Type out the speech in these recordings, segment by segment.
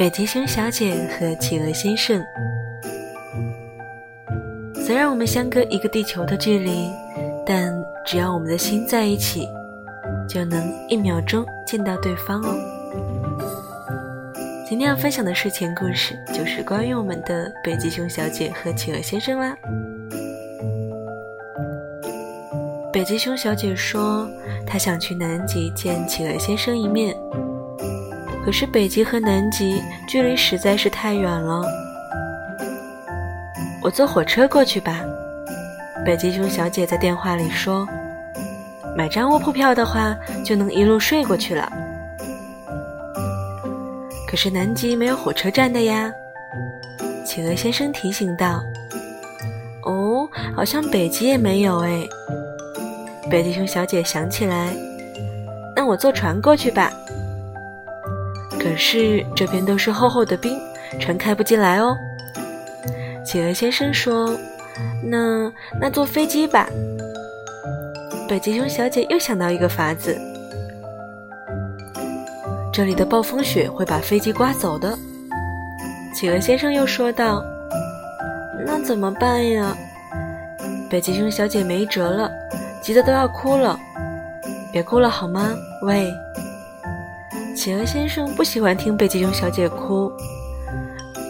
北极熊小姐和企鹅先生。虽然我们相隔一个地球的距离，但只要我们的心在一起，就能一秒钟见到对方哦。今天要分享的睡前故事，就是关于我们的北极熊小姐和企鹅先生啦。北极熊小姐说，她想去南极见企鹅先生一面。可是北极和南极距离实在是太远了，我坐火车过去吧。北极熊小姐在电话里说：“买张卧铺票的话，就能一路睡过去了。”可是南极没有火车站的呀，企鹅先生提醒道。“哦，好像北极也没有哎。”北极熊小姐想起来，“那我坐船过去吧。”可是这边都是厚厚的冰，船开不进来哦。企鹅先生说：“那那坐飞机吧。”北极熊小姐又想到一个法子：这里的暴风雪会把飞机刮走的。企鹅先生又说道：“那怎么办呀？”北极熊小姐没辙了，急得都要哭了。别哭了好吗？喂。企鹅先生不喜欢听北极熊小姐哭，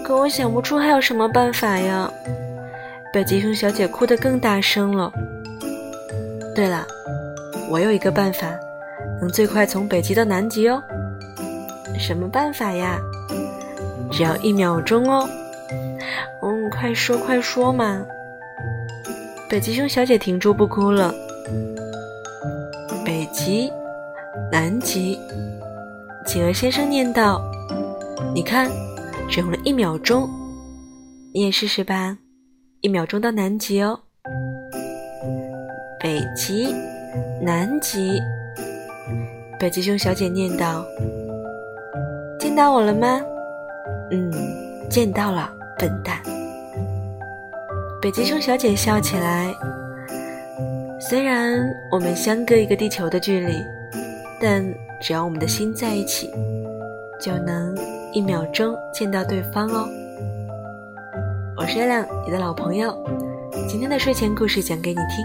可我想不出还有什么办法呀。北极熊小姐哭得更大声了。对了，我有一个办法，能最快从北极到南极哦。什么办法呀？只要一秒钟哦。嗯，快说快说嘛。北极熊小姐停住不哭了。北极，南极。企鹅先生念道：“你看，只用了一秒钟，你也试试吧，一秒钟到南极哦。北极，南极。”北极熊小姐念道：“见到我了吗？”“嗯，见到了，笨蛋。”北极熊小姐笑起来。虽然我们相隔一个地球的距离，但……只要我们的心在一起，就能一秒钟见到对方哦。我是月亮，你的老朋友。今天的睡前故事讲给你听，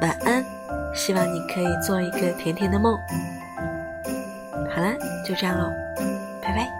晚安。希望你可以做一个甜甜的梦。好了，就这样喽，拜拜。